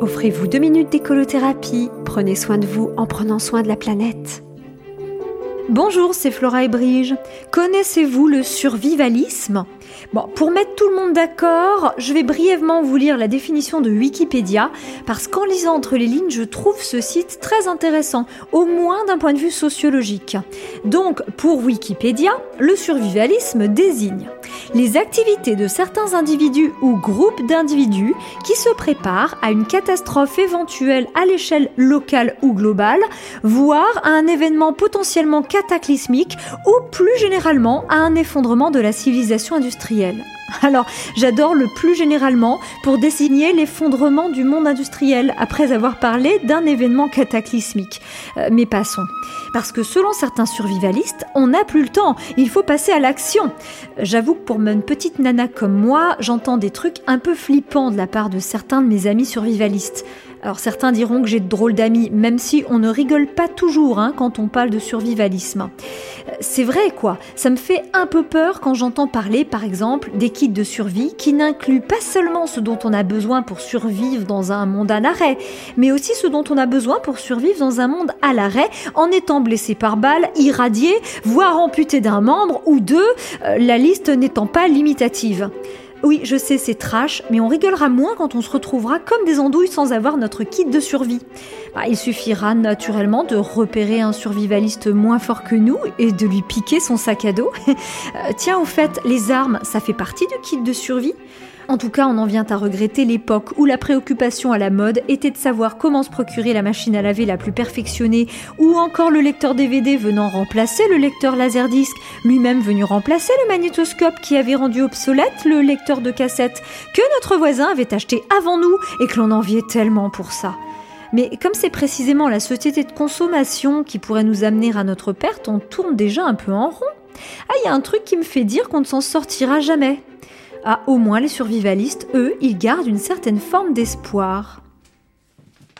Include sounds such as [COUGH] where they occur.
Offrez-vous deux minutes d'écolothérapie. Prenez soin de vous en prenant soin de la planète. Bonjour, c'est Flora et Brige. Connaissez-vous le survivalisme? Bon, pour mettre tout le monde d'accord, je vais brièvement vous lire la définition de Wikipédia, parce qu'en lisant entre les lignes, je trouve ce site très intéressant, au moins d'un point de vue sociologique. Donc, pour Wikipédia, le survivalisme désigne les activités de certains individus ou groupes d'individus qui se préparent à une catastrophe éventuelle à l'échelle locale ou globale, voire à un événement potentiellement cataclysmique ou plus généralement à un effondrement de la civilisation industrielle. [LAUGHS] Alors, j'adore le plus généralement pour désigner l'effondrement du monde industriel après avoir parlé d'un événement cataclysmique. Euh, mais passons. Parce que selon certains survivalistes, on n'a plus le temps, il faut passer à l'action. J'avoue que pour une petite nana comme moi, j'entends des trucs un peu flippants de la part de certains de mes amis survivalistes. Alors certains diront que j'ai de drôles d'amis, même si on ne rigole pas toujours hein, quand on parle de survivalisme. C'est vrai quoi, ça me fait un peu peur quand j'entends parler par exemple des kits de survie qui n'incluent pas seulement ce dont on a besoin pour survivre dans un monde à l'arrêt, mais aussi ce dont on a besoin pour survivre dans un monde à l'arrêt en étant blessé par balle, irradié, voire amputé d'un membre ou deux, euh, la liste n'étant pas limitative. Oui, je sais, c'est trash, mais on rigolera moins quand on se retrouvera comme des andouilles sans avoir notre kit de survie. Bah, il suffira naturellement de repérer un survivaliste moins fort que nous et de lui piquer son sac à dos. [LAUGHS] Euh, tiens, au fait, les armes, ça fait partie du kit de survie? En tout cas, on en vient à regretter l'époque où la préoccupation à la mode était de savoir comment se procurer la machine à laver la plus perfectionnée ou encore le lecteur DVD venant remplacer le lecteur Laserdisc, lui-même venu remplacer le magnétoscope qui avait rendu obsolète le lecteur de cassette que notre voisin avait acheté avant nous et que l'on enviait tellement pour ça. Mais comme c'est précisément la société de consommation qui pourrait nous amener à notre perte, on tourne déjà un peu en rond. Ah, il y a un truc qui me fait dire qu'on ne s'en sortira jamais. Ah, au moins les survivalistes, eux, ils gardent une certaine forme d'espoir.